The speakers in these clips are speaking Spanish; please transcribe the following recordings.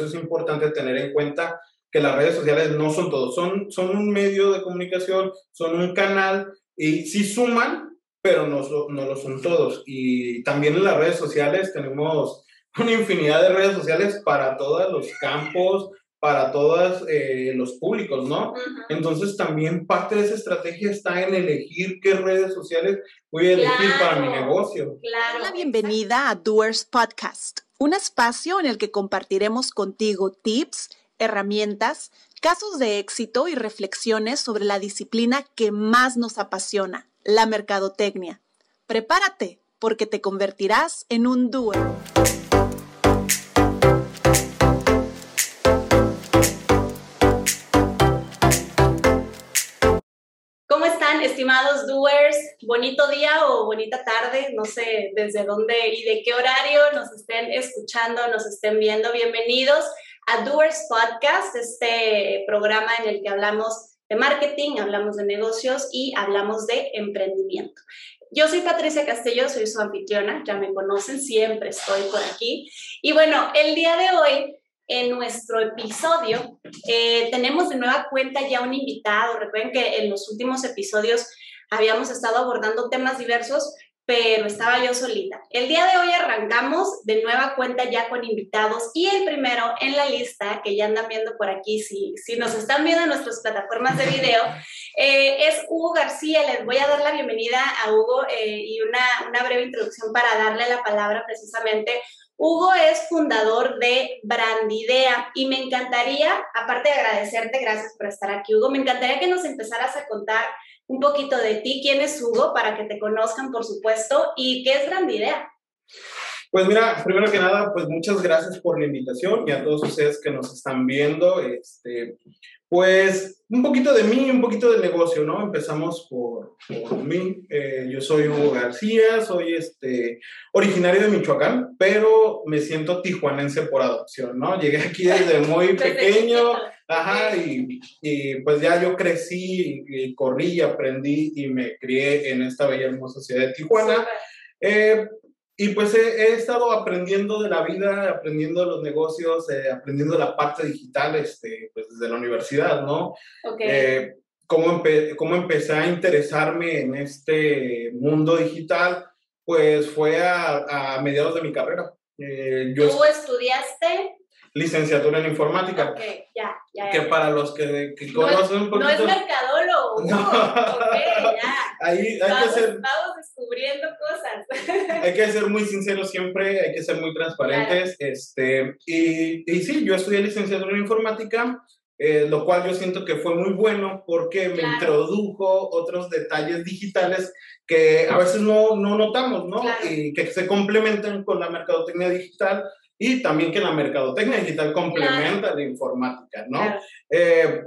eso es importante tener en cuenta que las redes sociales no son todo, son, son un medio de comunicación, son un canal y sí suman, pero no, no lo son todos. Y también en las redes sociales tenemos una infinidad de redes sociales para todos los campos, para todos eh, los públicos, ¿no? Entonces también parte de esa estrategia está en elegir qué redes sociales voy a elegir para mi negocio. Claro. La bienvenida a Doers Podcast, un espacio en el que compartiremos contigo tips, herramientas, casos de éxito y reflexiones sobre la disciplina que más nos apasiona, la mercadotecnia. Prepárate, porque te convertirás en un doer. Están, estimados doers? Bonito día o bonita tarde, no sé desde dónde y de qué horario nos estén escuchando, nos estén viendo. Bienvenidos a Doers Podcast, este programa en el que hablamos de marketing, hablamos de negocios y hablamos de emprendimiento. Yo soy Patricia Castillo, soy su anfitriona, ya me conocen, siempre estoy por aquí. Y bueno, el día de hoy en nuestro episodio eh, tenemos de nueva cuenta ya un invitado. Recuerden que en los últimos episodios habíamos estado abordando temas diversos, pero estaba yo solita. El día de hoy arrancamos de nueva cuenta ya con invitados y el primero en la lista, que ya andan viendo por aquí, si, si nos están viendo en nuestras plataformas de video, eh, es Hugo García. Les voy a dar la bienvenida a Hugo eh, y una, una breve introducción para darle la palabra precisamente Hugo es fundador de Brandidea y me encantaría, aparte de agradecerte, gracias por estar aquí, Hugo, me encantaría que nos empezaras a contar un poquito de ti, quién es Hugo, para que te conozcan, por supuesto, y qué es Brandidea. Pues mira, primero que nada, pues muchas gracias por la invitación y a todos ustedes que nos están viendo. Este, pues un poquito de mí, un poquito de negocio, ¿no? Empezamos por, por mí. Eh, yo soy Hugo García, soy este, originario de Michoacán, pero me siento tijuanense por adopción, ¿no? Llegué aquí desde muy pequeño, ajá, y, y, pues ya yo crecí y, corrí y aprendí y me crié en esta bella hermosa ciudad de Tijuana. Eh, y pues he, estado aprendiendo de la vida, aprendiendo de los negocios, eh, aprendiendo la parte digital este, pues desde la universidad, ¿no? Okay. Eh, cómo, cómo empecé a interesarme en este mundo digital, pues fue a, a mediados de mi carrera. Eh, yo ¿Tú estudiaste? licenciatura en informática. Ok, ya, ya. Que para los que, que conocen un poquito... No es mercadólogo. No. Ok, ya. Ahí hay vamos, que ser... Vamos descubriendo cosas. hay que ser muy sinceros siempre, hay que ser muy transparentes. Claro. Este, y, y sí, yo estudié licenciatura en informática, eh, lo cual yo siento que fue muy bueno porque me claro. introdujo otros detalles digitales que a veces no, no notamos, ¿no? Claro. Y que se complementan con la mercadotecnia digital y también que la mercadotecnia digital complementa claro. la informática, ¿no? Eh,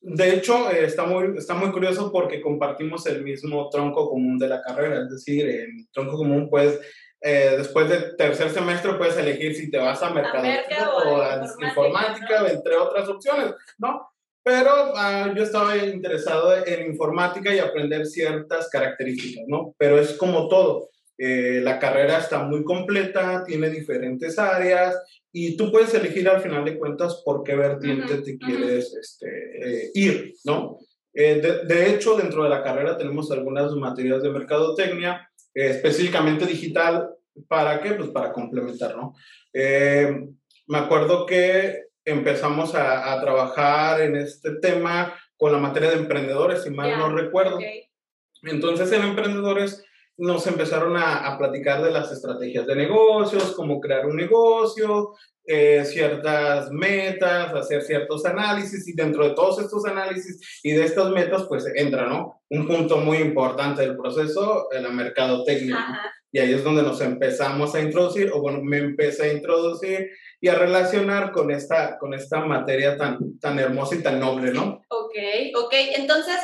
de hecho, eh, está, muy, está muy curioso porque compartimos el mismo tronco común de la carrera, es decir, en tronco común, pues, eh, después del tercer semestre puedes elegir si te vas a mercadotecnia o a informática, informática ¿no? entre otras opciones, ¿no? Pero uh, yo estaba interesado en informática y aprender ciertas características, ¿no? Pero es como todo eh, la carrera está muy completa, tiene diferentes áreas y tú puedes elegir al final de cuentas por qué vertiente uh -huh, te quieres uh -huh. este, eh, ir, ¿no? Eh, de, de, hecho, dentro de la carrera tenemos algunas materias de mercadotecnia, eh, específicamente digital, ¿para qué? Pues para complementar, ¿no? Eh, me acuerdo que empezamos a, a, trabajar en este tema con la materia de emprendedores, si mal yeah, no recuerdo. Okay. Entonces, en emprendedores nos empezaron a, a, platicar de las estrategias de negocios, cómo crear un negocio, eh, ciertas metas, hacer ciertos análisis y dentro de todos estos análisis y de estas metas pues entra, ¿no? Un punto muy importante del proceso, la mercadotecnia. ¿no? Y ahí es donde nos empezamos a introducir, o bueno, me empecé a introducir y a relacionar con esta, con esta materia tan, tan hermosa y tan noble, ¿no? Ok, ok. Entonces,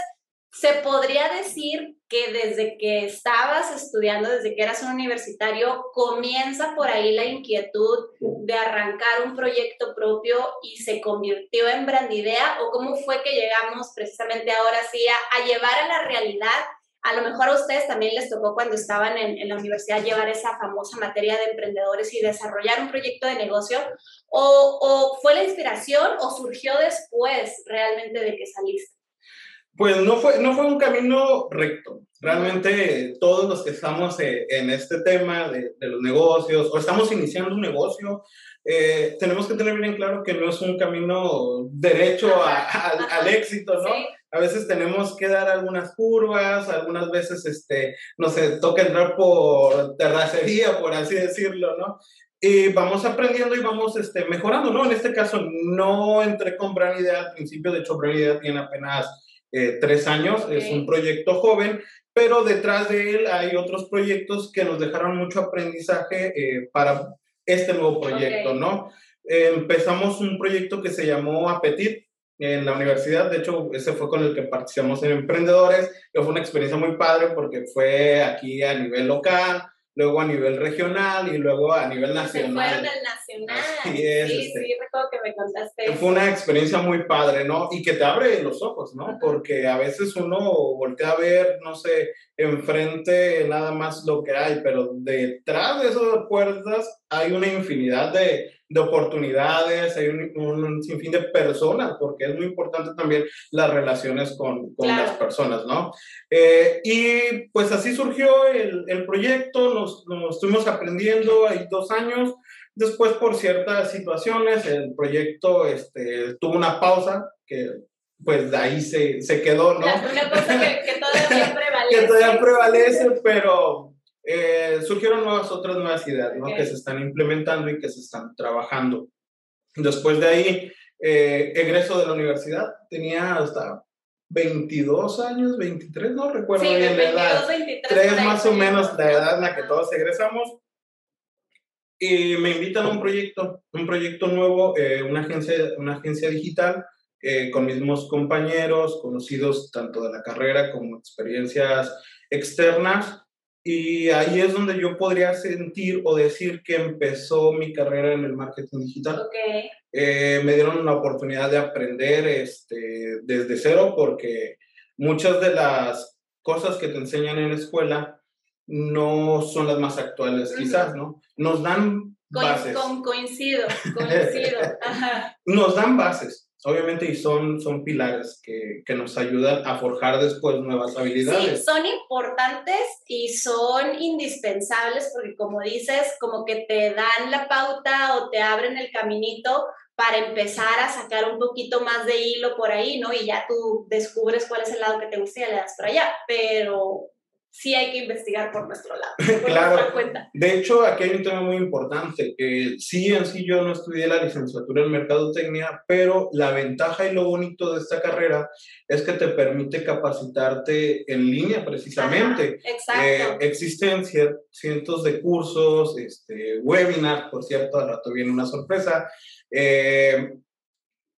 se podría decir que desde que estabas estudiando, desde que eras un universitario, comienza por ahí la inquietud de arrancar un proyecto propio y se convirtió en Brandidea o cómo fue que llegamos precisamente ahora sí a, a llevar a la realidad A lo mejor a ustedes también les tocó cuando estaban en, la universidad llevar esa famosa materia de emprendedores y desarrollar un proyecto de negocio, o fue la inspiración o surgió después realmente de que saliste. Pues no fue, no fue un camino recto. Realmente todos los que estamos eh, en este tema de, de, los negocios o estamos iniciando un negocio, eh, tenemos que tener bien claro que no es un camino derecho a, a, al éxito, ¿no? Sí. A veces tenemos que dar algunas curvas, algunas veces, este, no sé, toca entrar por terracería, por así decirlo, ¿no? Y vamos aprendiendo y vamos este, mejorando, ¿no? En este caso no entré con Brand Idea al principio, de hecho Brand Idea tiene apenas eh, tres años, okay. es un proyecto joven, pero detrás de él hay otros proyectos que nos dejaron mucho aprendizaje eh, para este nuevo proyecto, okay. ¿no? Eh, empezamos un proyecto que se llamó Apetit en la universidad, de hecho ese fue con el que participamos en Emprendedores, que fue una experiencia muy padre porque fue aquí a nivel local, luego a nivel regional y luego a nivel nacional. Se fueron al nacional. Así es, sí, este, sí, recuerdo que me contaste. Fue una experiencia muy padre, ¿no? Y que te abre los ojos, ¿no? Porque a veces uno voltea a ver, no sé, enfrente nada más lo que hay, pero detrás de esas puertas hay una infinidad de, de oportunidades, hay un, un, sinfín de personas, porque es muy importante también las relaciones con, con claro. las personas, ¿no? Eh, y pues así surgió el, el proyecto, nos, nos, estuvimos aprendiendo, hay dos años, después por ciertas situaciones el proyecto este, tuvo una pausa, que pues de ahí se, se quedó, ¿no? Una cosa que, que todavía prevalece. que todavía prevalece, pero eh, surgieron nuevas, otras nuevas ideas, ¿no? Okay. Que se están implementando y que se están trabajando. Después de ahí, eh, egreso de la universidad, tenía hasta 22 años, 23, no recuerdo sí, bien la edad. 23, Tres más o menos la edad en la que todos egresamos. Y me invitan a un proyecto, un proyecto nuevo, eh, una, agencia, una agencia digital eh, con mismos compañeros, conocidos tanto de la carrera como experiencias externas. Y ahí es donde yo podría sentir o decir que empezó mi carrera en el marketing digital. Okay. Eh, me dieron la oportunidad de aprender este, desde cero porque muchas de las cosas que te enseñan en la escuela no son las más actuales, uh -huh. quizás, ¿no? Nos dan bases. Con, coincido, coincido. Nos dan bases, obviamente, y son, son pilares que, que, nos ayudan a forjar después nuevas habilidades. Sí, son importantes y son indispensables porque, como dices, como que te dan la pauta o te abren el caminito para empezar a sacar un poquito más de hilo por ahí, ¿no? Y ya tú descubres cuál es el lado que te gusta y le das para allá, pero sí hay que investigar por nuestro lado, por claro. nuestra cuenta. De hecho, aquí hay un tema muy importante, que sí en sí yo no estudié la licenciatura en Mercadotecnia, pero la ventaja y lo bonito de esta carrera es que te permite capacitarte en línea precisamente. Ajá, exacto. Eh, existen cientos de cursos, este, webinars, por cierto, al rato viene una sorpresa, eh,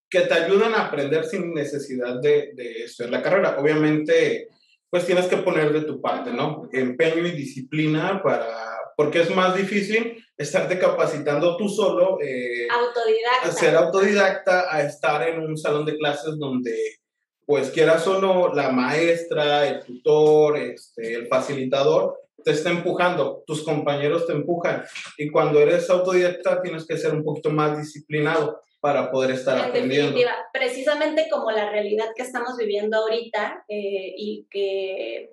que te ayudan a aprender sin necesidad de, de estudiar la carrera. Obviamente pues tienes que poner de tu parte, ¿no? Empeño y disciplina para, porque es más difícil estarte capacitando tú solo. Eh, autodidacta. A ser autodidacta, a estar en un salón de clases donde, pues quieras o no, la maestra, el tutor, este, el facilitador, te está empujando, tus compañeros te empujan. Y cuando eres autodidacta tienes que ser un poquito más disciplinado para poder estar en aprendiendo. Definitiva, precisamente como la realidad que estamos viviendo ahorita eh, y que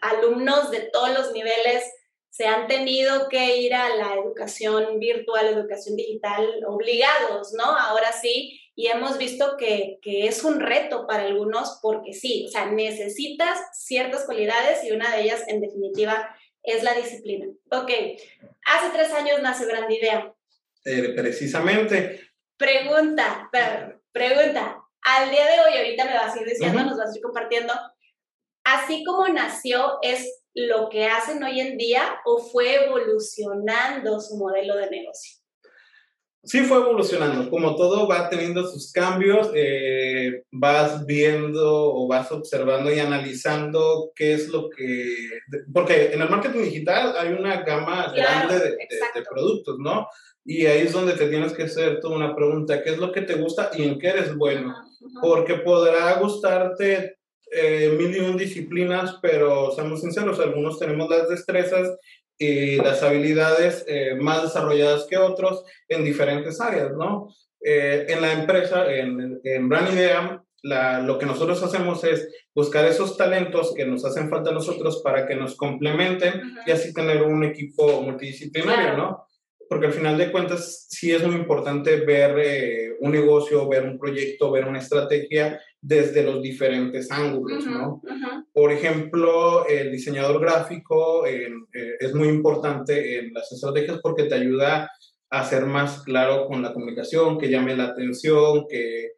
alumnos de todos los niveles se han tenido que ir a la educación virtual, educación digital, obligados, ¿no? Ahora sí, y hemos visto que, que, es un reto para algunos porque sí, o sea, necesitas ciertas cualidades y una de ellas, en definitiva, es la disciplina. Ok, hace tres años nace Brandidea. Eh, precisamente, Pregunta, pregunta. Al día de hoy, ahorita me vas a ir diciendo, uh -huh. nos vas a ir compartiendo, así como nació, ¿es lo que hacen hoy en día o fue evolucionando su modelo de negocio? Sí, fue evolucionando. Como todo va teniendo sus cambios, eh, vas viendo o vas observando y analizando qué es lo que... Porque en el marketing digital hay una gama claro, grande de, de, de, productos, ¿no? Y ahí es donde te tienes que hacer toda una pregunta, ¿qué es lo que te gusta y en qué eres bueno? Porque podrá gustarte eh, mil y un disciplinas, pero seamos sinceros, algunos tenemos las destrezas y las habilidades eh, más desarrolladas que otros en diferentes áreas, ¿no? Eh, en la empresa, en, en Brand Idea, la, lo que nosotros hacemos es buscar esos talentos que nos hacen falta a nosotros para que nos complementen y así tener un equipo multidisciplinario, ¿no? Porque al final de cuentas sí es muy importante ver eh, un negocio, ver un proyecto, ver una estrategia desde los diferentes ángulos, ¿no? Por ejemplo, el diseñador gráfico eh, es muy importante en las estrategias porque te ayuda a ser más claro con la comunicación, que llame la atención, que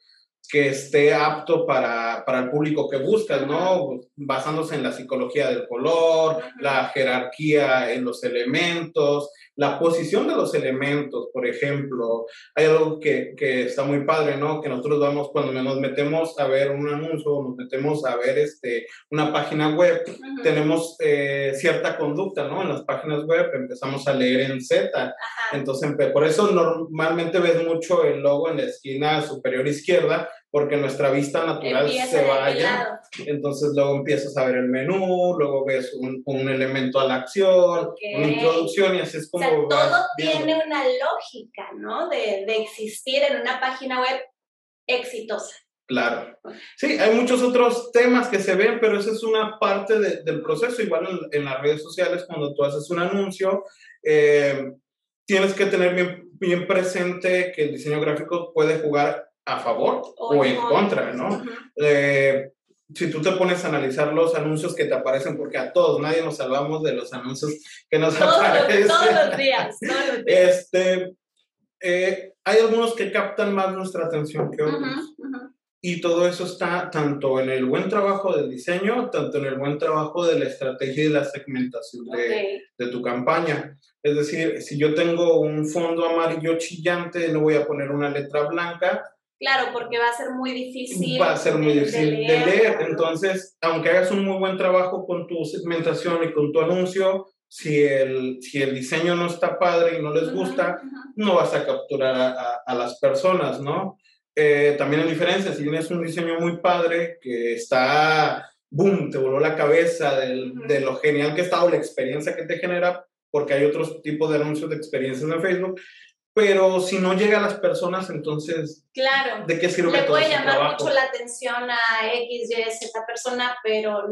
que esté apto para, para, el público que buscas, ¿no? Basándose en la psicología del color, la jerarquía en los elementos, la posición de los elementos, por ejemplo. Hay algo que, que está muy padre, ¿no? Que nosotros vamos cuando nos metemos a ver un anuncio, nos metemos a ver este, una página web, tenemos eh, cierta conducta, ¿no? En las páginas web empezamos a leer en Z. Entonces, por eso normalmente ves mucho el logo en la esquina superior izquierda, porque nuestra vista natural se vaya. Entonces luego empiezas a ver el menú, luego ves un, un elemento a la acción, una introducción y así es como... O sea, todo tiene una lógica, ¿no? De, de existir en una página web exitosa. Claro. Sí, hay muchos otros temas que se ven, pero esa es una parte de, del proceso. Igual en, en, las redes sociales, cuando tú haces un anuncio, eh, tienes que tener bien, bien presente que el diseño gráfico puede jugar a favor o, en contra, ¿no? Eh, si tú te pones a analizar los anuncios que te aparecen, porque a todos, nadie nos salvamos de los anuncios que nos aparecen. Todos los días, todos los días. Este, eh, hay algunos que captan más nuestra atención que otros. Y todo eso está tanto en el buen trabajo del diseño, tanto en el buen trabajo de la estrategia y la segmentación de, de tu campaña. Es decir, si yo tengo un fondo amarillo chillante, no voy a poner una letra blanca, Claro, porque va a ser muy difícil. Va a ser muy difícil de leer. Entonces, aunque hagas un muy buen trabajo con tu segmentación y con tu anuncio, si el, si el diseño no está padre y no les gusta, no vas a capturar a, a, las personas, ¿no? Eh, también hay diferencia, si tienes un diseño muy padre que está, boom, te voló la cabeza de, de lo genial que está o la experiencia que te genera, porque hay otros tipos de anuncios de experiencias en Facebook, pero si no llega a las personas, entonces, claro, ¿de qué sirve Le puede llamar mucho la atención a X, Y, Z persona, pero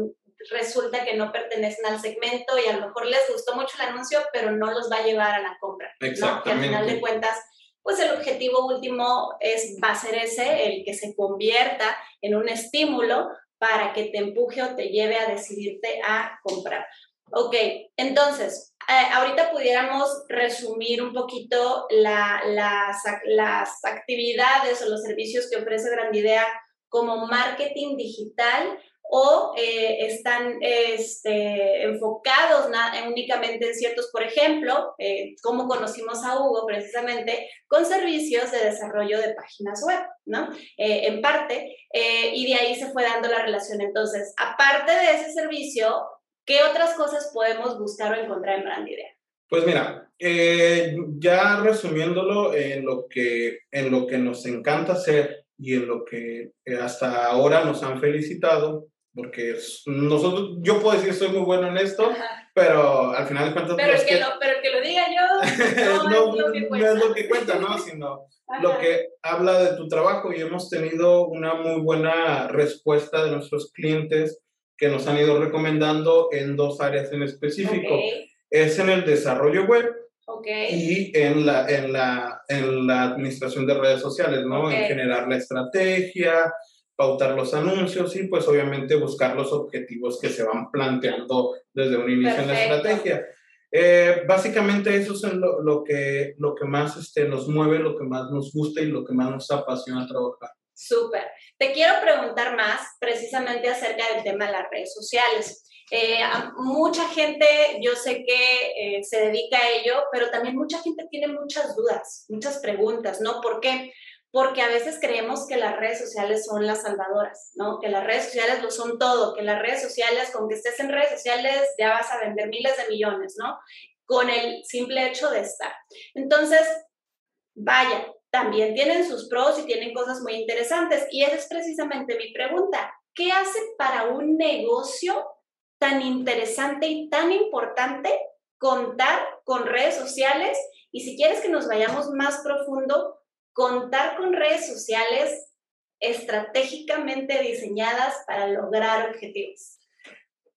resulta que no pertenecen al segmento y a lo mejor les gustó mucho el anuncio, pero no los va a llevar a la compra. Exactamente. ¿no? Que al final de cuentas, pues el objetivo último es, va a ser ese, el que se convierta en un estímulo para que te empuje o te lleve a decidirte a comprar. Ok, entonces, eh, ahorita pudiéramos resumir un poquito la, las, actividades o los servicios que ofrece Grandidea como marketing digital o eh, están este, enfocados únicamente en ciertos, por ejemplo, eh, como conocimos a Hugo precisamente, con servicios de desarrollo de páginas web, ¿no? En parte, y de ahí se fue dando la relación. Entonces, aparte de ese servicio, ¿Qué otras cosas podemos buscar o encontrar en Brand Idea? Pues mira, eh, ya resumiéndolo en lo, que, en lo que nos encanta hacer y en lo que eh, hasta ahora nos han felicitado, porque nosotros, yo puedo decir soy muy bueno en esto, pero al final de cuentas... Pero, el que, Lo, pero que lo diga yo no, es lo que cuenta. No es lo que cuenta, ¿no? Sino lo que habla de tu trabajo y hemos tenido una muy buena respuesta de nuestros clientes que nos han ido recomendando en dos áreas en específico. Es en el desarrollo web y en la, en, la, en la administración de redes sociales, ¿no? En generar la estrategia, pautar los anuncios y pues obviamente buscar los objetivos que se van planteando desde un inicio en la estrategia. Eh, básicamente eso es lo, lo, que, lo que más este, nos mueve, lo que más nos gusta y lo que más nos apasiona trabajar. Súper. Te quiero preguntar más precisamente acerca del tema de las redes sociales. Eh, mucha gente, yo sé que eh, se dedica a ello, pero también mucha gente tiene muchas dudas, muchas preguntas, ¿no? ¿Por qué? Porque a veces creemos que las redes sociales son las salvadoras, ¿no? Que las redes sociales lo son todo, que las redes sociales, con que estés en redes sociales, ya vas a vender miles de millones, ¿no? Con el simple hecho de estar. Entonces, vaya, también tienen sus pros y tienen cosas muy interesantes. Y esa es precisamente mi pregunta. ¿qué hace para un negocio tan interesante y tan importante contar con redes sociales? Y si quieres que nos vayamos más profundo, contar con redes sociales estratégicamente diseñadas para lograr objetivos.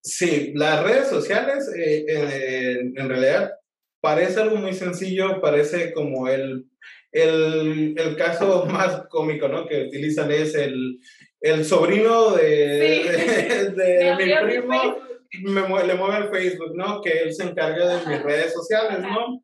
Sí, las redes sociales eh, eh, en realidad parece algo muy sencillo, parece como el, el, el, caso más cómico ¿no? que utilizan es el, el sobrino de, de, mi primo, me, le mueve el Facebook, ¿no? que él se encarga de mis redes sociales, ¿no?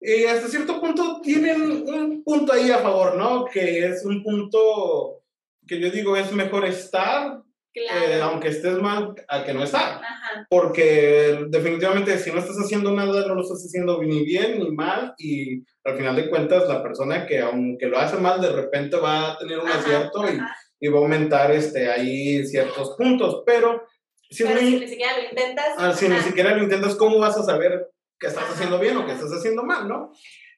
Y hasta cierto punto tienen un punto ahí a favor, ¿no? Que es un punto que yo digo es mejor estar eh, aunque estés mal, a que no estar. Porque definitivamente si no estás haciendo nada, no lo estás haciendo ni bien ni mal y al final de cuentas la persona que aunque lo hace mal, de repente va a tener un acierto y, y, va a aumentar este, ahí ciertos puntos. Pero, si, ni siquiera lo intentas... Ah, si ni siquiera lo intentas, ¿cómo vas a saber que estás haciendo bien o que estás haciendo mal, no?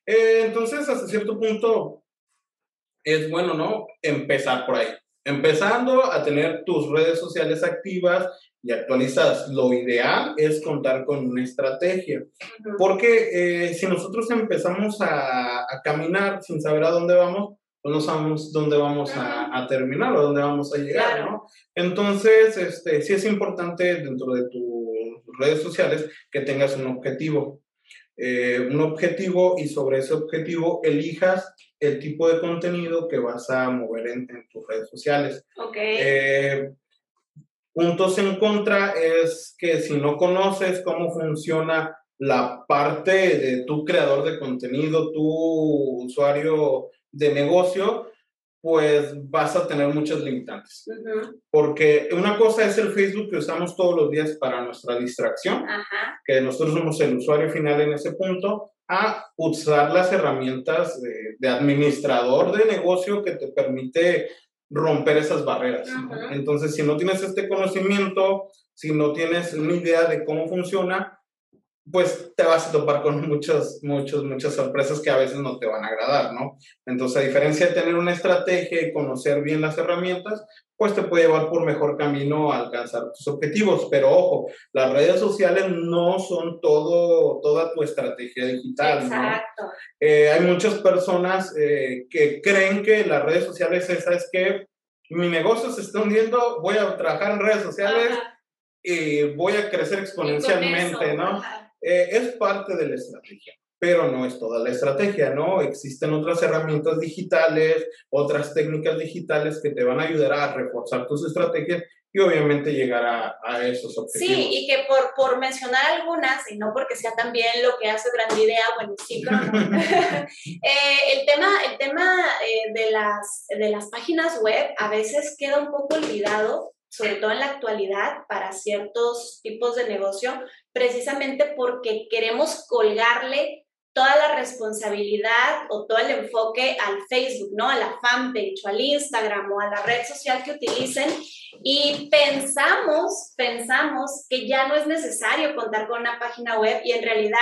Eh, entonces, hasta cierto punto es bueno, ¿no? Empezar por ahí empezando a tener tus redes sociales activas y actualizadas. Lo ideal es contar con una estrategia, porque eh, si nosotros empezamos a, caminar sin saber a dónde vamos, pues no sabemos dónde vamos a, terminar o dónde vamos a llegar, ¿no? Entonces, este, sí es importante dentro de tus redes sociales que tengas un objetivo. Eh, un objetivo y sobre ese objetivo elijas el tipo de contenido que vas a mover en, tus redes sociales. Okay. Eh, puntos en contra es que si no conoces cómo funciona la parte de tu creador de contenido, tu usuario de negocio, pues vas a tener muchas limitantes. Porque una cosa es el Facebook que usamos todos los días para nuestra distracción, que nosotros somos el usuario final en ese punto, a usar las herramientas de, administrador de negocio que te permite romper esas barreras. Entonces, si no tienes este conocimiento, si no tienes una idea de cómo funciona, pues te vas a topar con muchas, muchas, muchas sorpresas que a veces no te van a agradar, ¿no? Entonces, a diferencia de tener una estrategia y conocer bien las herramientas, pues te puede llevar por mejor camino a alcanzar tus objetivos. Pero ojo, las redes sociales no son todo, toda tu estrategia digital, Exacto. ¿no? Eh, hay muchas personas eh, que creen que las redes sociales esa es que mi negocio se está hundiendo, voy a trabajar en redes sociales y voy a crecer exponencialmente, ¿no? Eh, es parte de la estrategia, pero no es toda la estrategia, ¿no? Existen otras herramientas digitales, otras técnicas digitales que te van a ayudar a reforzar tus estrategias y obviamente llegar a, a esos objetivos. Sí, y que por, por mencionar algunas, y no porque sea también lo que hace Gran Idea, bueno, sí, pero no. eh, el tema, el tema eh, de, las, de las páginas web a veces queda un poco olvidado sobre todo en la actualidad, para ciertos tipos de negocio, precisamente porque queremos colgarle toda la responsabilidad o todo el enfoque al Facebook, ¿no? A la fanpage al Instagram o a la red social que utilicen y pensamos, pensamos que ya no es necesario contar con una página web y en realidad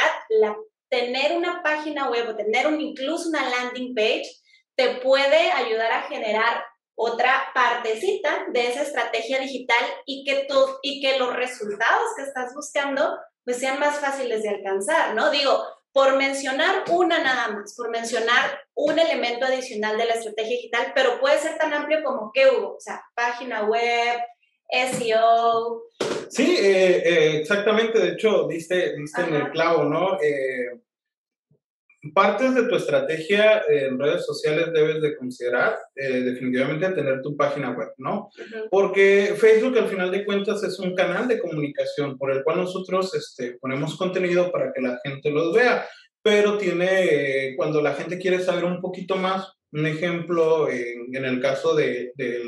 tener una página web o tener incluso una landing page te puede ayudar a generar otra partecita de esa estrategia digital y que, tú, y que los resultados que estás buscando pues sean más fáciles de alcanzar, ¿no? Digo, por mencionar una nada más, por mencionar un elemento adicional de la estrategia digital, pero puede ser tan amplio como que hubo, o sea, página web, SEO. Sí, eh, eh, exactamente, de hecho, diste, diste en el clavo, ¿no? Eh, partes de tu estrategia en redes sociales debes de considerar eh, definitivamente tener tu página web, ¿no? Porque Facebook al final de cuentas es un canal de comunicación por el cual nosotros este, ponemos contenido para que la gente los vea, pero tiene, cuando la gente quiere saber un poquito más, un ejemplo en, en el caso de, de,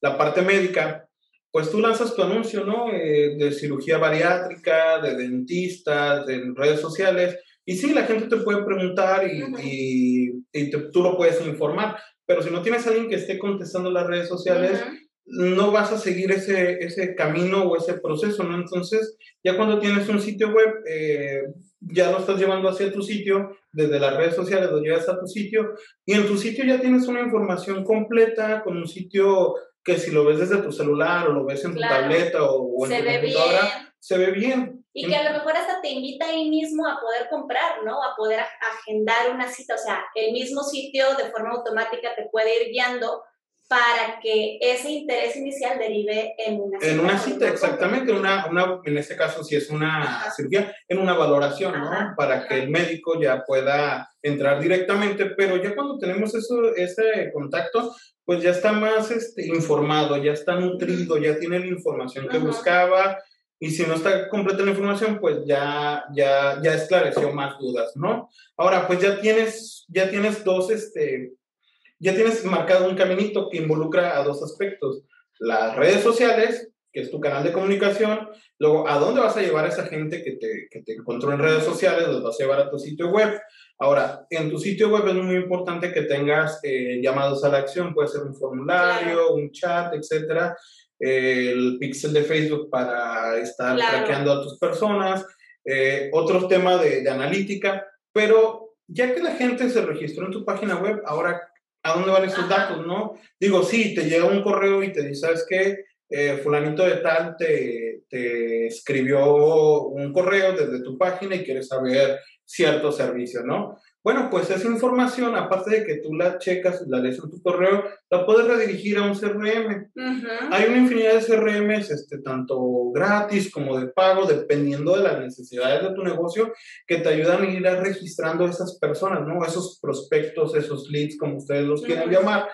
la parte médica, pues tú lanzas tu anuncio, ¿no? Eh, de cirugía bariátrica, de dentistas, de redes sociales, y sí, la gente te puede preguntar y, y, tú lo puedes informar, pero si no tienes a alguien que esté contestando las redes sociales, no vas a seguir ese, ese camino o ese proceso, ¿no? Entonces, ya cuando tienes un sitio web, eh, ya lo estás llevando hacia tu sitio, desde las redes sociales lo llevas a tu sitio, y en tu sitio ya tienes una información completa, con un sitio que si lo ves desde tu celular o lo ves en tu tableta o, en tu computadora, se ve bien. Y que a lo mejor hasta te invita ahí mismo a poder comprar, ¿no? A poder agendar una cita. O sea, el mismo sitio de forma automática te puede ir guiando para que ese interés inicial derive en una cita. En una cita, exactamente, una, una, en este caso si es una cirugía, en una valoración, ¿no? Para que el médico ya pueda entrar directamente, pero ya cuando tenemos eso, ese contacto, pues ya está más este, informado, ya está nutrido, ya tiene la información que buscaba, y si no está completa la información, pues ya, ya, ya esclareció más dudas, ¿no? Ahora, pues ya tienes, ya tienes dos, este, ya tienes marcado un caminito que involucra a dos aspectos. Las redes sociales, que es tu canal de comunicación, luego a dónde vas a llevar a esa gente que te, que te encontró en redes sociales, los vas a llevar a tu sitio web. Ahora, en tu sitio web es muy importante que tengas eh, llamados a la acción, puede ser un formulario, un chat, etcétera, el pixel de Facebook para estar traqueando a tus personas, eh, otros temas de, de analítica, pero ya que la gente se registró en tu página web, ahora ¿a dónde van esos datos, no? Digo, sí, te llega un correo y te dice, ¿sabes qué? Eh, fulanito de tal te, te, escribió un correo desde tu página y quiere saber cierto servicio, ¿no? Bueno, pues esa información, aparte de que tú la checas, la lees en tu correo, la puedes redirigir a un CRM. Hay una infinidad de CRMs, este, tanto gratis como de pago, dependiendo de las necesidades de tu negocio, que te ayudan a ir registrando a esas personas, ¿no? Esos prospectos, esos leads, como ustedes los quieren llamar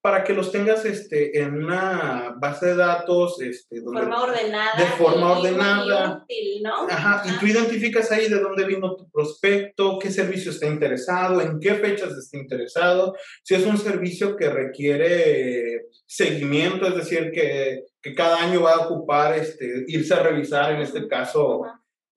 para que los tengas este, en una base de datos. Este, donde, forma ordenada. De forma ordenada. Y ¿no? Ajá, y tú identificas ahí de dónde vino tu prospecto, qué servicio está interesado, en qué fechas está interesado, si es un servicio que requiere seguimiento, es decir, que, que cada año va a ocupar este, irse a revisar, en este caso.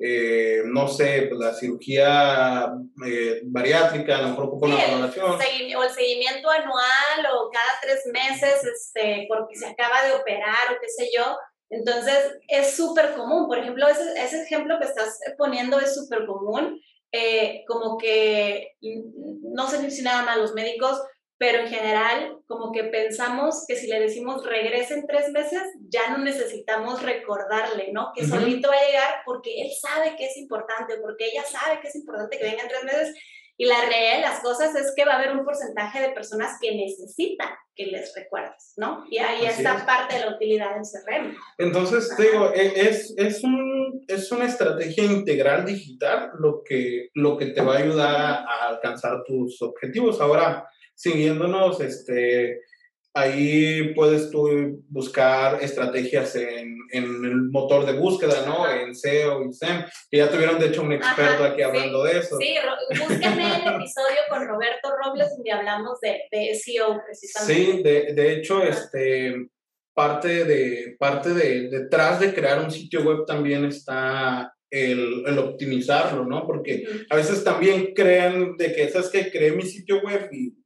Eh, no sé, pues, la cirugía eh, bariátrica, a lo mejor con la valoración. o el seguimiento anual o cada tres meses, este, porque se acaba de operar o qué sé yo. Entonces, es súper común. Por ejemplo, ese, ese, ejemplo que estás poniendo es súper común. Eh, como que, mm, no sé si nada más los médicos, pero en general como que pensamos que si le decimos regrese en tres meses, ya no necesitamos recordarle, ¿no? Que solito va a llegar porque él sabe que es importante, porque ella sabe que es importante que venga en tres meses. Y la realidad de las cosas es que va a haber un porcentaje de personas que necesitan que les recuerdes, ¿no? Y ahí está parte de la utilidad del CRM. Entonces, te digo, e, es, es, un, es una estrategia integral digital lo que, lo que te va a ayudar a alcanzar tus objetivos. Ahora, siguiéndonos, este, ahí puedes tú buscar estrategias en, en, el motor de búsqueda, ¿no? En SEO y SEM, que ya tuvieron de hecho un experto aquí hablando de eso. Sí, búsquenme el episodio con Roberto Robles donde hablamos de, de SEO precisamente. Sí, de, de hecho, este, parte de, parte de, detrás de crear un sitio web también está el, el, optimizarlo, ¿no? Porque a veces también crean de que, ¿sabes que Creé mi sitio web y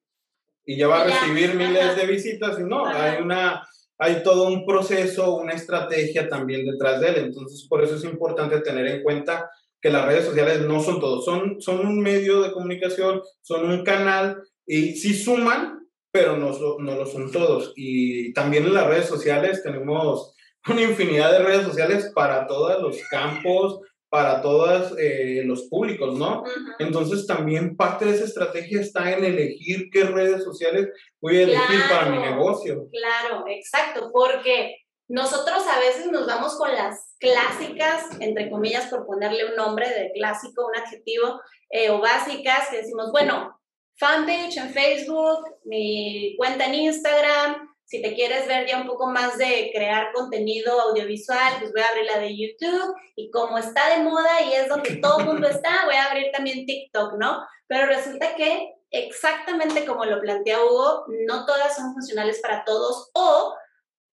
y ya va a recibir miles de visitas y no, hay una hay todo un proceso, una estrategia también detrás de él. Entonces, por eso es importante tener en cuenta que las redes sociales no son todo, son, son un medio de comunicación, son un canal y sí suman, pero no, no lo son todos. Y también en las redes sociales tenemos una infinidad de redes sociales para todos los campos, para todos eh, los públicos, ¿no? Entonces también parte de esa estrategia está en elegir qué redes sociales voy a elegir para mi negocio. Claro, exacto, porque nosotros a veces nos vamos con las clásicas, entre comillas, por ponerle un nombre de clásico, un adjetivo, eh, o básicas, que decimos, bueno, fanpage en Facebook, mi cuenta en Instagram, si te quieres ver ya un poco más de crear contenido audiovisual, pues voy a abrir la de YouTube y como está de moda y es donde todo el mundo está, voy a abrir también TikTok, ¿no? Pero resulta que exactamente como lo plantea Hugo, no todas son funcionales para todos o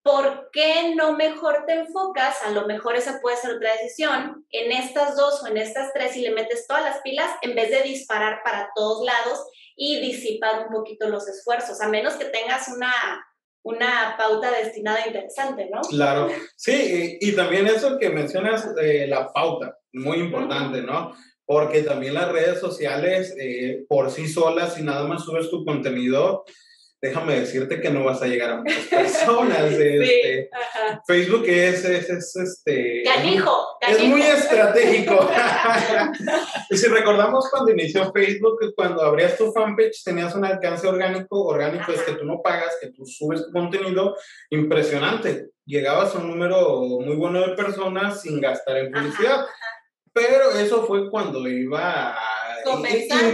¿por qué no mejor te enfocas? A lo mejor esa puede ser otra decisión, en estas dos o en estas tres y le metes todas las pilas en vez de disparar para todos lados y disipar un poquito los esfuerzos, a menos que tengas una una pauta destinada interesante, ¿no? Claro, sí, y, también eso que mencionas, la pauta, muy importante, ¿no? Porque también las redes sociales, eh, por sí solas, si nada más subes tu contenido, déjame decirte que no vas a llegar a muchas personas. Este, Facebook es, es, es este. Es muy estratégico. y si recordamos cuando inició Facebook, cuando abrías tu fanpage tenías un alcance orgánico, orgánico es que tú no pagas, que tú subes contenido impresionante. Llegabas a un número muy bueno de personas sin gastar en publicidad. Pero eso fue cuando iba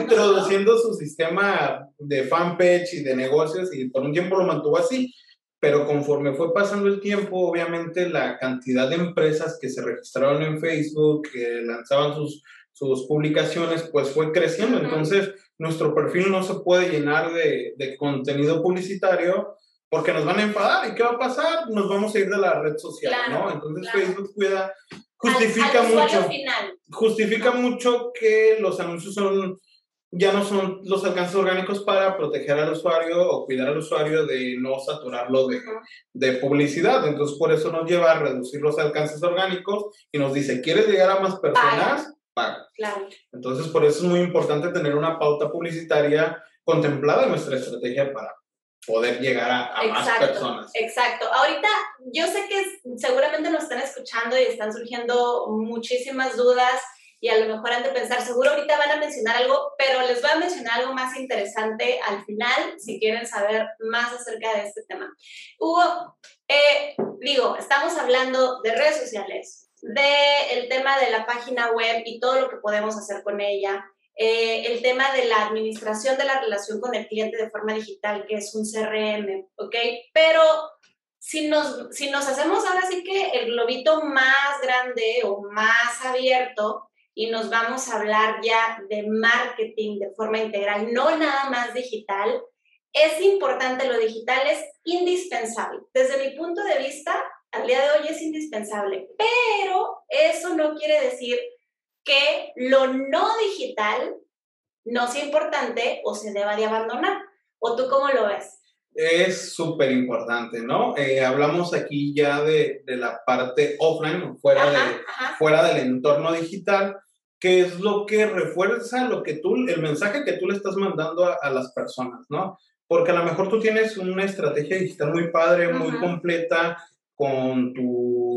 introduciendo su sistema de fanpage y de negocios y por un tiempo lo mantuvo así. Pero conforme fue pasando el tiempo, obviamente la cantidad de empresas que se registraron en Facebook, que lanzaban sus, sus publicaciones, pues fue creciendo. Entonces, nuestro perfil no se puede llenar de, de contenido publicitario porque nos van a enfadar. ¿Y qué va a pasar? Nos vamos a ir de la red social, ¿no? Entonces, Facebook cuida justifica mucho. Justifica mucho que los anuncios son ya no son los alcances orgánicos para proteger al usuario o cuidar al usuario de no saturarlo de, de, publicidad. Entonces, por eso nos lleva a reducir los alcances orgánicos y nos dice, ¿quieres llegar a más personas? Paga. Claro. Entonces, por eso es muy importante tener una pauta publicitaria contemplada en nuestra estrategia para poder llegar a, más personas. Exacto. Ahorita yo sé que seguramente nos están escuchando y están surgiendo muchísimas dudas y a lo mejor han de pensar, seguro ahorita van a mencionar algo, pero les voy a mencionar algo más interesante al final si quieren saber más acerca de este tema. Hugo, eh, digo, estamos hablando de redes sociales, del el tema de la página web y todo lo que podemos hacer con ella. Eh, el tema de la administración de la relación con el cliente de forma digital, que es un CRM, ¿ok? Pero si nos, si nos hacemos ahora sí que el globito más grande o más abierto y nos vamos a hablar ya de marketing de forma integral, no nada más digital, es importante, lo digital es indispensable. Desde mi punto de vista, al día de hoy es indispensable, pero eso no quiere decir que lo no digital no sea importante o se deba de abandonar. ¿O tú cómo lo ves? Es súper importante, ¿no? Eh, hablamos aquí ya de, de, la parte offline, fuera, de, fuera del entorno digital, que es lo que refuerza lo que tú, el mensaje que tú le estás mandando a, las personas, ¿no? Porque a lo mejor tú tienes una estrategia digital muy padre, muy completa, con tu,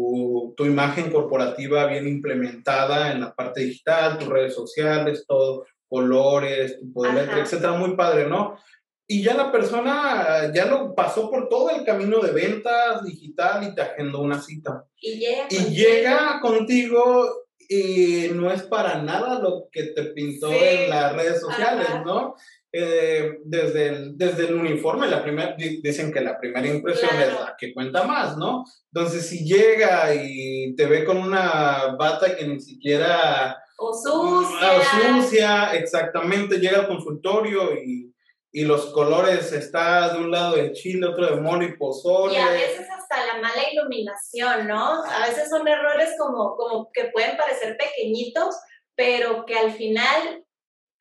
tu, imagen corporativa bien implementada en la parte digital, tus redes sociales, todo, colores, tipo de letra, etcétera, muy padre, ¿no? Y ya la persona ya lo pasó por todo el camino de ventas digital y te agendó una cita. Y llega, y contigo. llega contigo y no es para nada lo que te pintó en las redes sociales, ¿no? Eh, desde, el, desde el uniforme, la primera, dicen que la primera impresión es la que cuenta más, ¿no? Entonces, si llega y te ve con una bata que ni siquiera... O sucia. O sucia, exactamente, llega al consultorio y, y los colores está de un lado de chile, otro de mole y pozole. Y a veces hasta la mala iluminación, ¿no? A veces son errores como, como que pueden parecer pequeñitos, pero que al final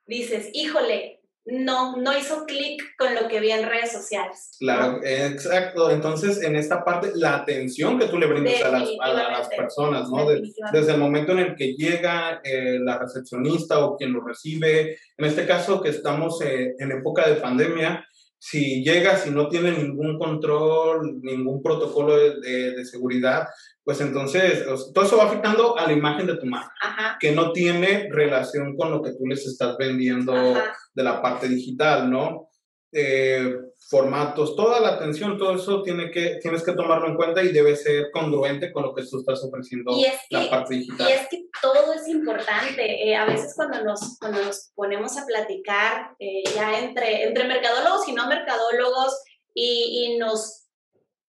dices, híjole, no, no hizo clic con lo que vi en redes sociales. Claro, exacto. Entonces, en esta parte, la atención que tú le brindas a las, a las, personas, ¿no? desde el momento en el que llega eh, la recepcionista o quien lo recibe, en este caso que estamos eh, en época de pandemia, si llega, si no tiene ningún control, ningún protocolo de, de, seguridad, pues entonces todo eso va afectando a la imagen de tu marca, que no tiene relación con lo que tú les estás vendiendo de la parte digital, ¿no? Eh, formatos, toda la atención, todo eso tiene que, tienes que tomarlo en cuenta y debe ser congruente con lo que tú estás ofreciendo y es la parte digital. Y es que todo es importante. Eh, a veces cuando nos, cuando nos ponemos a platicar eh, ya entre, entre mercadólogos y no mercadólogos y, y nos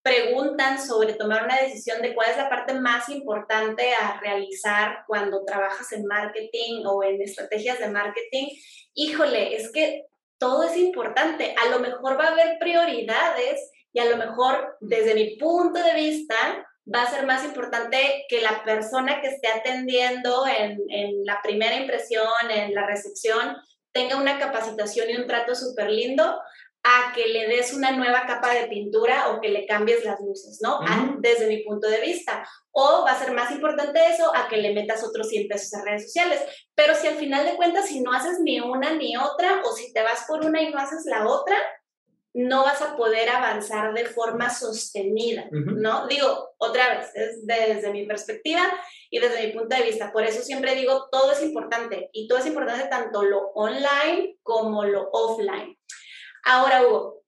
preguntan sobre tomar una decisión de cuál es la parte más importante a realizar cuando trabajas en marketing o en estrategias de marketing, híjole, es que todo es importante. A lo mejor va a haber prioridades y a lo mejor desde mi punto de vista va a ser más importante que la persona que esté atendiendo en, la primera impresión, en la recepción, tenga una capacitación y un trato súper lindo a que le des una nueva capa de pintura o que le cambies las luces, ¿no? desde mi punto de vista. O va a ser más importante eso a que le metas otros 100 pesos a redes sociales. Pero si al final de cuentas, si no haces ni una ni otra, o si te vas por una y no haces la otra, no vas a poder avanzar de forma sostenida, ¿no? Digo, otra vez, es desde mi perspectiva y desde mi punto de vista. Por eso siempre digo, todo es importante y todo es importante tanto lo online como lo offline. Ahora, Hugo,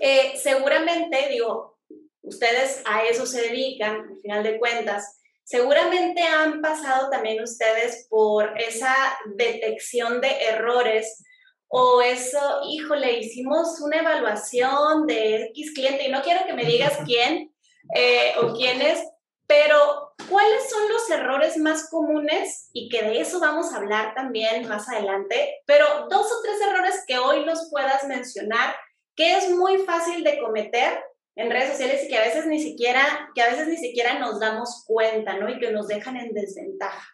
eh, seguramente, digo, ustedes a eso se dedican, al final de cuentas, seguramente han pasado también ustedes por esa detección de errores o eso, híjole, hicimos una evaluación de X cliente y no quiero que me digas quién eh, o quién es, pero ¿cuáles son los errores más comunes? Y que de eso vamos a hablar también más adelante, pero dos o tres errores que hoy nos puedas mencionar que es muy fácil de cometer en redes sociales y que a veces ni siquiera, que a veces ni siquiera nos damos cuenta, ¿no? Y que nos dejan en desventaja.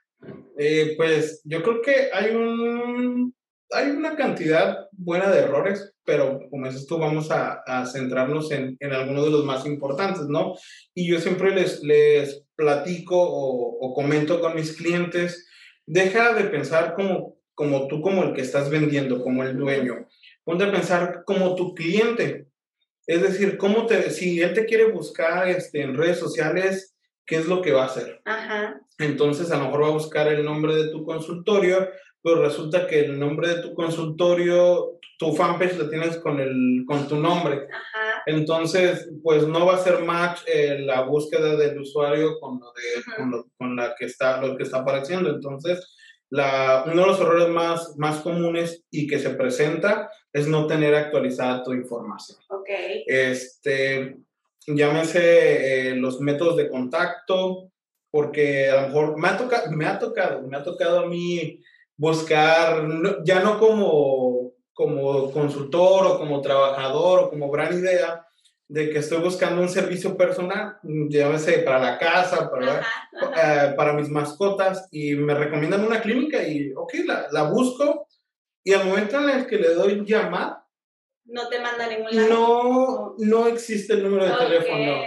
Eh, pues yo creo que hay un hay una cantidad buena de errores, pero como dices tú, vamos a, a centrarnos en, en, algunos de los más importantes, ¿no? Y yo siempre les, les platico o, o, comento con mis clientes, deja de pensar como, como tú, como el que estás vendiendo, como el dueño. Ponte a pensar como tu cliente. Es decir, cómo te, si él te quiere buscar este, en redes sociales, ¿qué es lo que va a hacer? Ajá. Entonces, a lo mejor va a buscar el nombre de tu consultorio, pero resulta que el nombre de tu consultorio, tu fanpage la tienes con, el, con tu nombre. Ajá. Entonces, pues no va a ser match eh, la búsqueda del usuario con, lo de, con, lo, con, la que está, lo que está apareciendo. Entonces, la, uno de los errores más, más comunes y que se presenta es no tener actualizada tu información. Ok. Este, llámese eh, los métodos de contacto, porque a lo mejor me ha, toca, me ha tocado, me ha tocado a mí buscar, ya no como, como consultor o como trabajador o como gran idea, de que estoy buscando un servicio personal, llámese para la casa, para, ajá, ajá. Eh, para mis mascotas, y me recomiendan una clínica y, ok, la, la, busco, y al momento en el que le doy llamar, no te manda ningún lado. No, no existe el número de okay. teléfono.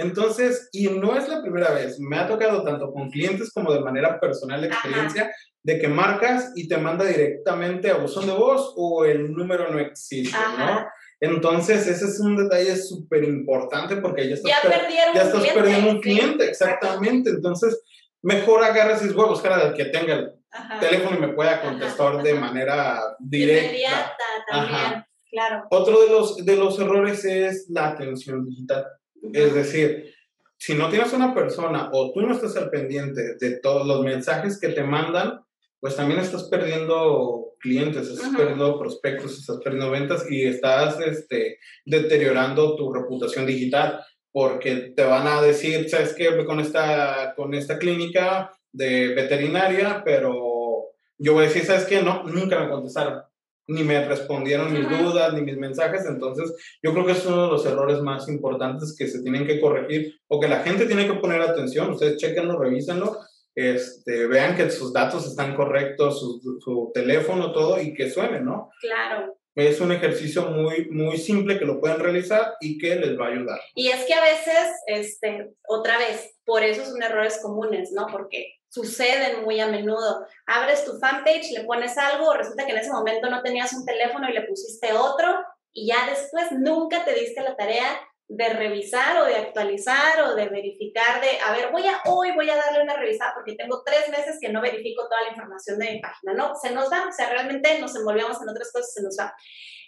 Entonces, y no es la primera vez, me ha tocado tanto con clientes como de manera personal la experiencia Ajá. de que marcas y te manda directamente a buzón de voz o el número no existe, Ajá. ¿no? Entonces, ese es un detalle súper importante porque ya estás, ya perdieron ya estás un cliente. perdiendo un cliente, exactamente. Entonces, mejor agarras y voy a buscar al que tenga el Ajá. teléfono y me pueda contestar de manera directa. Inmediata también, claro. Otro de los, de los errores es la atención digital. Es decir, si no tienes una persona o tú no estás al pendiente de todos los mensajes que te mandan, pues también estás perdiendo clientes, estás perdiendo prospectos, estás perdiendo ventas y estás este, deteriorando tu reputación digital porque te van a decir, sabes qué, con esta, con esta clínica de veterinaria, pero yo voy a decir, sabes qué, no, nunca me contestaron ni me respondieron mis dudas, ni mis mensajes. Entonces, yo creo que es uno de los errores más importantes que se tienen que corregir o que la gente tiene que poner atención. Ustedes chequenlo, revísenlo, este, vean que sus datos están correctos, su, su teléfono, todo, y que suene, ¿no? Claro. Es un ejercicio muy, muy simple que lo pueden realizar y que les va a ayudar. Y es que a veces, este, otra vez, por eso son errores comunes, ¿no? Porque suceden muy a menudo. Abres tu fanpage, le pones algo, resulta que en ese momento no tenías un teléfono y le pusiste otro y ya después nunca te diste la tarea de revisar o de actualizar o de verificar de, a ver, voy a hoy voy a darle una revisada porque tengo tres meses que no verifico toda la información de mi página, ¿no? Se nos va, o sea, realmente nos envolvemos en otras cosas, se nos va.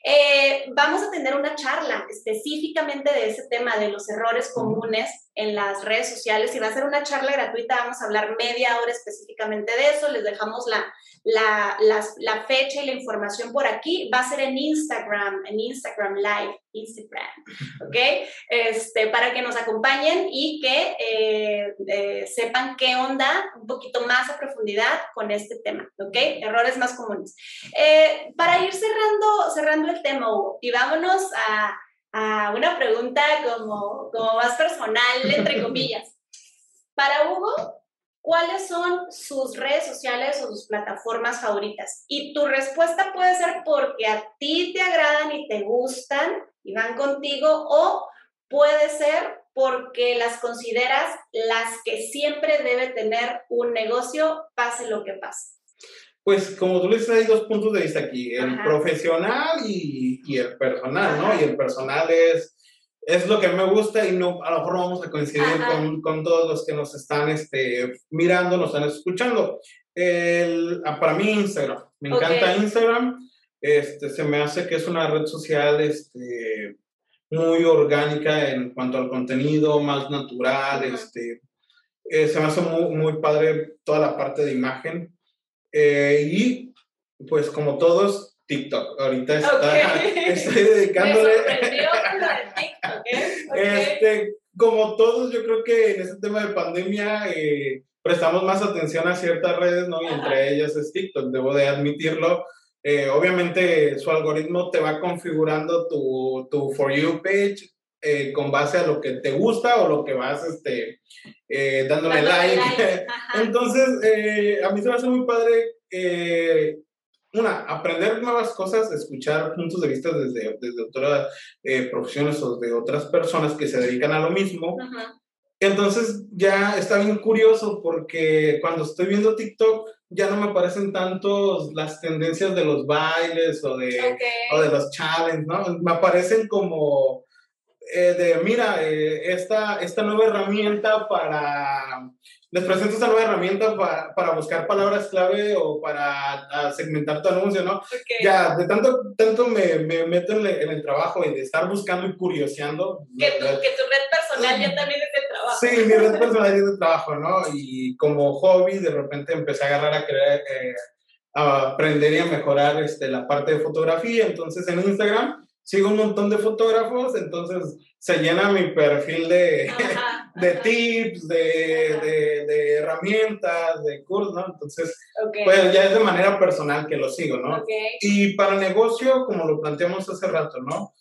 Eh, vamos a tener una charla específicamente de ese tema de los errores comunes en las redes sociales y va a ser una charla gratuita, vamos a hablar media hora específicamente de eso, les dejamos la, la, la, la, fecha y la información por aquí, va a ser en Instagram, en Instagram Live, Instagram, ¿ok? Este, para que nos acompañen y que eh, eh, sepan qué onda un poquito más a profundidad con este tema, ¿ok? Errores más comunes. Eh, para ir cerrando, cerrando el tema, Hugo, y vámonos a a una pregunta como, como más personal, entre comillas. Para Hugo, ¿cuáles son sus redes sociales o sus plataformas favoritas? Y tu respuesta puede ser porque a ti te agradan y te gustan y van contigo, o puede ser porque las consideras las que siempre debe tener un negocio, pase lo que pase. Pues como tú le dices, hay dos puntos de vista aquí, el profesional y, y, el personal, ¿no? Y el personal es, es lo que me gusta y no, a lo mejor vamos a coincidir con, con, todos los que nos están este, mirando, nos están escuchando. El, ah, para mí Instagram, me encanta Instagram, este, se me hace que es una red social este, muy orgánica en cuanto al contenido, más natural, este, eh, se me hace muy, muy padre toda la parte de imagen. Eh, y pues como todos, TikTok. Ahorita está, estoy dedicándole. TikTok, ¿eh? este, como todos, yo creo que en este tema de pandemia eh, prestamos más atención a ciertas redes, ¿no? Y entre ellas es TikTok, debo de admitirlo. obviamente su algoritmo te va configurando tu, tu For You page con base a lo que te gusta o lo que vas este, dándole, like. Entonces, a mí se me hace muy padre eh, una, aprender nuevas cosas, escuchar puntos de vista desde, desde otras eh, profesiones o de otras personas que se dedican a lo mismo. Entonces ya está bien curioso porque cuando estoy viendo TikTok ya no me aparecen tanto las tendencias de los bailes o de, o de los challenges, ¿no? Me aparecen como eh, de, mira, esta, esta nueva herramienta para les presento esta nueva herramienta para, para buscar palabras clave o para segmentar tu anuncio, ¿no? Ya, de tanto, tanto me, me meto en, el trabajo y de estar buscando y curioseando. Que tu, que tu red personal ya también es de trabajo. Sí, mi red personal es de trabajo, ¿no? Y como hobby, de repente empecé a agarrar a querer eh, a aprender y a mejorar este, la parte de fotografía. Entonces en Instagram sigo un montón de fotógrafos, entonces se llena mi perfil de, de tips, de, de, de, herramientas, de cursos, ¿no? Entonces, pues ya es de manera personal que lo sigo, ¿no? Y para negocio, como lo planteamos hace rato, ¿no?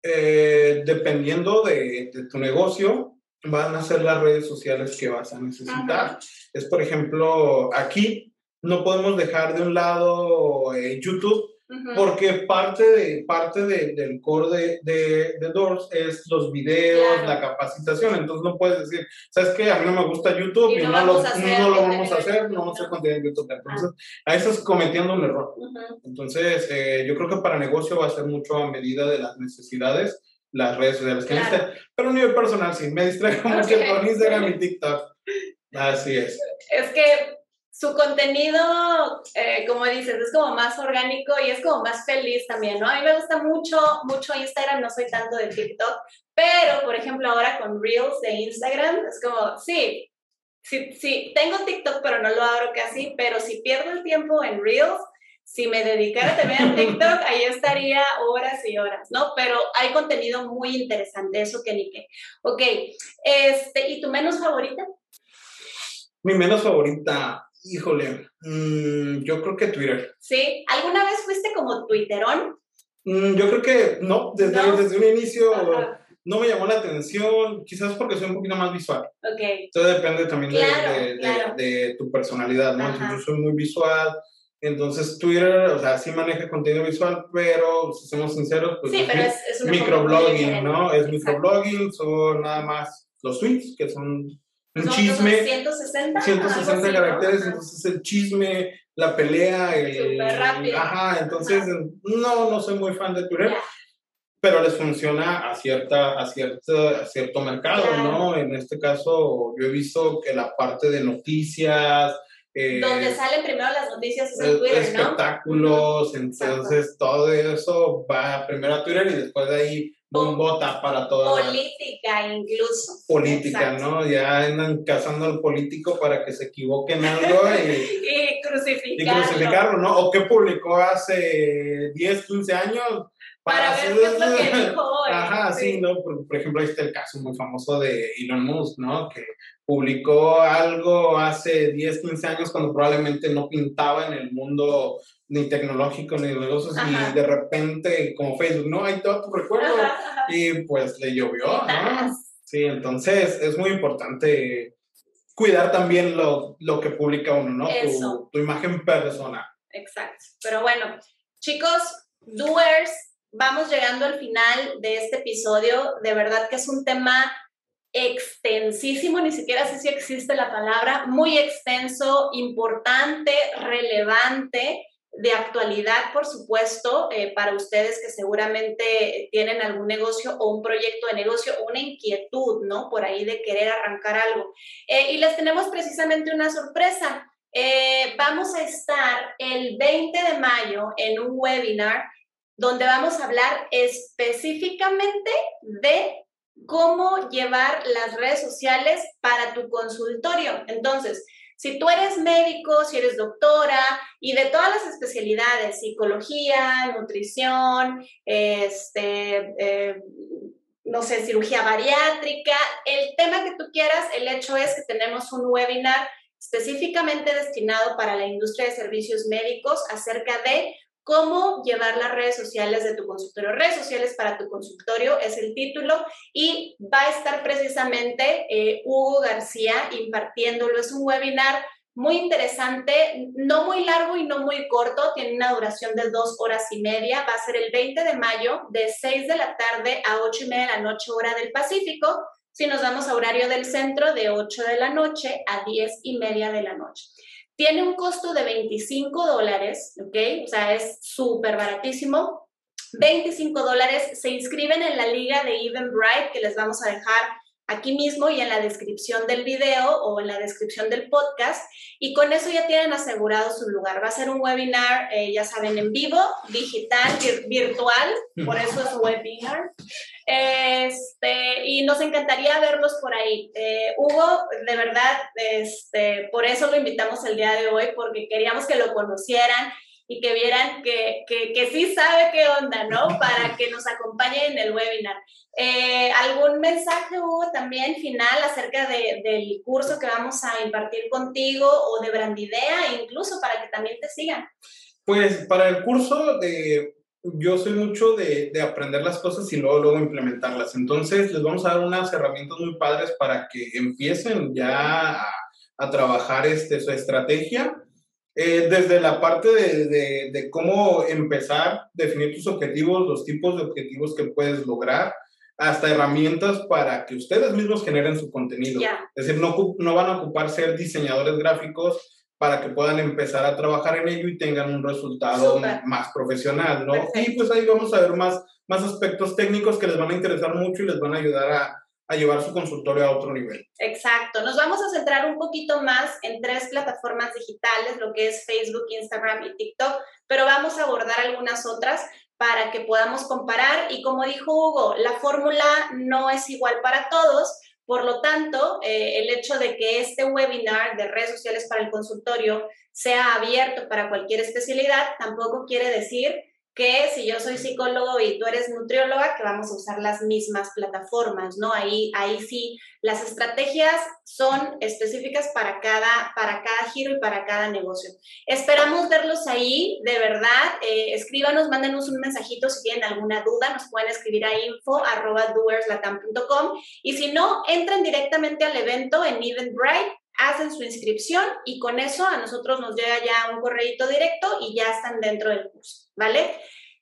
Eh, dependiendo de, de, tu negocio, van a ser las redes sociales que vas a necesitar. Es, por ejemplo, aquí no podemos dejar de un lado eh, YouTube porque parte, de, parte de, del core de, de, Doors es los videos, la capacitación. Entonces no puedes decir, ¿sabes qué? A mí no me gusta YouTube y, no, lo, no, lo, vamos a hacer, no vamos a hacer contenido en YouTube. Entonces, ahí estás cometiendo un error. Entonces, eh, yo creo que para negocio va a ser mucho a medida de las necesidades las redes sociales que claro. Pero a nivel personal sí, me distraigo mucho con Instagram y TikTok. Así es. Es que su contenido, eh, como dices, es como más orgánico y es como más feliz también, ¿no? A mí me gusta mucho, mucho Instagram, no soy tanto de TikTok, pero, por ejemplo, ahora con Reels de Instagram, es como, sí, sí, sí, tengo TikTok, pero no lo abro casi, pero si pierdo el tiempo en Reels, si me dedicara también a TikTok, ahí estaría horas y horas, ¿no? Pero hay contenido muy interesante, eso que ni qué. Ok, este, ¿y tu menos favorita? Mi menos favorita, Híjole, mm, yo creo que Twitter. ¿Sí? ¿Alguna vez fuiste como Twitterón? Mm, yo creo que no, desde, desde un inicio no me llamó la atención, quizás porque soy un poquito más visual. Ok. Entonces depende también de, de, tu personalidad, ¿no? Entonces, yo soy muy visual, entonces Twitter, o sea, sí maneja contenido visual, pero si somos sinceros, pues sí, pero es, es microblogging, ¿no? Es microblogging, son nada más los tweets, que son un chisme. 160. 160 caracteres, entonces el chisme, la pelea, el. rápido. Ajá, entonces no, no soy muy fan de Twitter. Pero les funciona a, cierta, a, cierta, cierto mercado, ¿no? En este caso, yo he visto que la parte de noticias, eh, Donde salen primero las noticias es en Twitter, espectáculos, entonces todo eso va primero a Twitter y después de ahí bombota para todo. Política incluso. Política, ¿no? Ya andan cazando al político para que se equivoque en algo y, y, crucificarlo. y crucificarlo, ¿no? O qué publicó hace 10, 15 años. Para, ver qué es lo que dijo hoy. Ajá, sí, ¿no? Por, por, ejemplo, ahí está el caso muy famoso de Elon Musk, ¿no? Que publicó algo hace 10, 15 años cuando probablemente no pintaba en el mundo ni tecnológico ni de negocios y de repente como Facebook, no, hay todo tu recuerdo y pues le llovió, ¿no? Sí, entonces es muy importante cuidar también lo, lo que publica uno, ¿no? Tu, tu, imagen personal. Exacto. Pero bueno, chicos, doers, vamos llegando al final de este episodio. De verdad que es un tema extensísimo, ni siquiera sé si existe la palabra, muy extenso, importante, relevante, de actualidad, por supuesto, eh, para ustedes que seguramente tienen algún negocio o un proyecto de negocio una inquietud, ¿no? Por ahí de querer arrancar algo. Eh, y les tenemos precisamente una sorpresa. Eh, vamos a estar el 20 de mayo en un webinar donde vamos a hablar específicamente de cómo llevar las redes sociales para tu consultorio. Entonces, si tú eres médico, si eres doctora y de todas las especialidades, psicología, nutrición, este, eh, no sé, cirugía bariátrica, el tema que tú quieras, el hecho es que tenemos un webinar específicamente destinado para la industria de servicios médicos acerca de cómo llevar las redes sociales de tu consultorio. Redes sociales para tu consultorio es el título y va a estar precisamente eh, Hugo García impartiéndolo. Es un webinar muy interesante, no muy largo y no muy corto, tiene una duración de dos horas y media. Va a ser el 20 de mayo de 6 de la tarde a 8 y media de la noche hora del Pacífico. Si nos vamos a horario del centro, de 8 de la noche a 10 y media de la noche. Tiene un costo de 25 dólares, ¿ok? O sea, es súper baratísimo. 25 dólares. Se inscriben en la liga de Eventbrite que les vamos a dejar aquí mismo y en la descripción del video o en la descripción del podcast. Y con eso ya tienen asegurado su lugar. Va a ser un webinar, eh, ya saben, en vivo, digital, virtual, por eso es webinar. Este, y nos encantaría verlos por ahí. Eh, Hugo, de verdad, este, por eso lo invitamos el día de hoy, porque queríamos que lo conocieran y que vieran que, que, que, sí sabe qué onda, ¿no? Para que nos acompañe en el webinar. Eh, ¿Algún mensaje, Hugo, también final acerca de, del curso que vamos a impartir contigo o de Brandidea, incluso para que también te sigan? Pues para el curso, de, yo soy mucho de, de, aprender las cosas y luego, luego implementarlas. Entonces, les vamos a dar unas herramientas muy padres para que empiecen ya a, a trabajar este, su estrategia eh, desde la parte de, de, cómo empezar, definir tus objetivos, los tipos de objetivos que puedes lograr, hasta herramientas para que ustedes mismos generen su contenido. Es decir, no, no van a ocupar ser diseñadores gráficos para que puedan empezar a trabajar en ello y tengan un resultado más profesional, ¿no? Y pues ahí vamos a ver más, más aspectos técnicos que les van a interesar mucho y les van a ayudar a, a llevar su consultorio a otro nivel. Exacto. Nos vamos a centrar un poquito más en tres plataformas digitales, lo que es Facebook, Instagram y TikTok, pero vamos a abordar algunas otras para que podamos comparar. Y como dijo Hugo, la fórmula no es igual para todos. Por lo tanto, eh, el hecho de que este webinar de redes sociales para el consultorio sea abierto para cualquier especialidad tampoco quiere decir que si yo soy psicólogo y tú eres nutrióloga, que vamos a usar las mismas plataformas, ¿no? Ahí, ahí sí, las estrategias son específicas para cada, para cada giro y para cada negocio. Esperamos verlos ahí, de verdad. Eh, escríbanos, mándenos un mensajito si tienen alguna duda, nos pueden escribir a info.doerslatam.com y si no, entren directamente al evento en Eventbrite hacen su inscripción y con eso a nosotros nos llega ya un correo directo y ya están dentro del curso, ¿vale?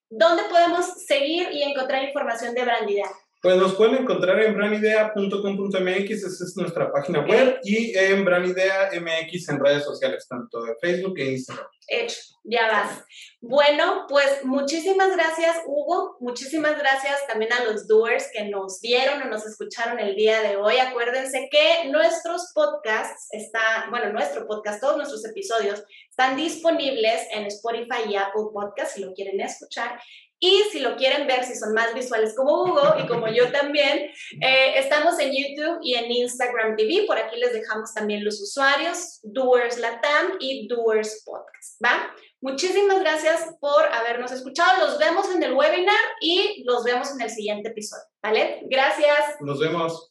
¿Dónde podemos seguir y encontrar información de Brandidea? Pues nos pueden encontrar en brandidea.com.mx, esa es nuestra página web, y en Brandidea MX en redes sociales, tanto de Facebook e Instagram. Hecho, ya vas. Bueno, pues muchísimas gracias, Hugo. Muchísimas gracias también a los doers que nos vieron o nos escucharon el día de hoy. Acuérdense que nuestros podcasts están, bueno, nuestro podcast, todos nuestros episodios están disponibles en Spotify y Apple Podcasts si lo quieren escuchar. Y si lo quieren ver, si son más visuales como Hugo y como yo también, eh, estamos en YouTube y en Instagram TV. Por aquí les dejamos también los usuarios, Doers Latam y Doers Podcast, ¿va? Muchísimas gracias por habernos escuchado. Los vemos en el webinar y los vemos en el siguiente episodio, ¿vale? Gracias. Nos vemos.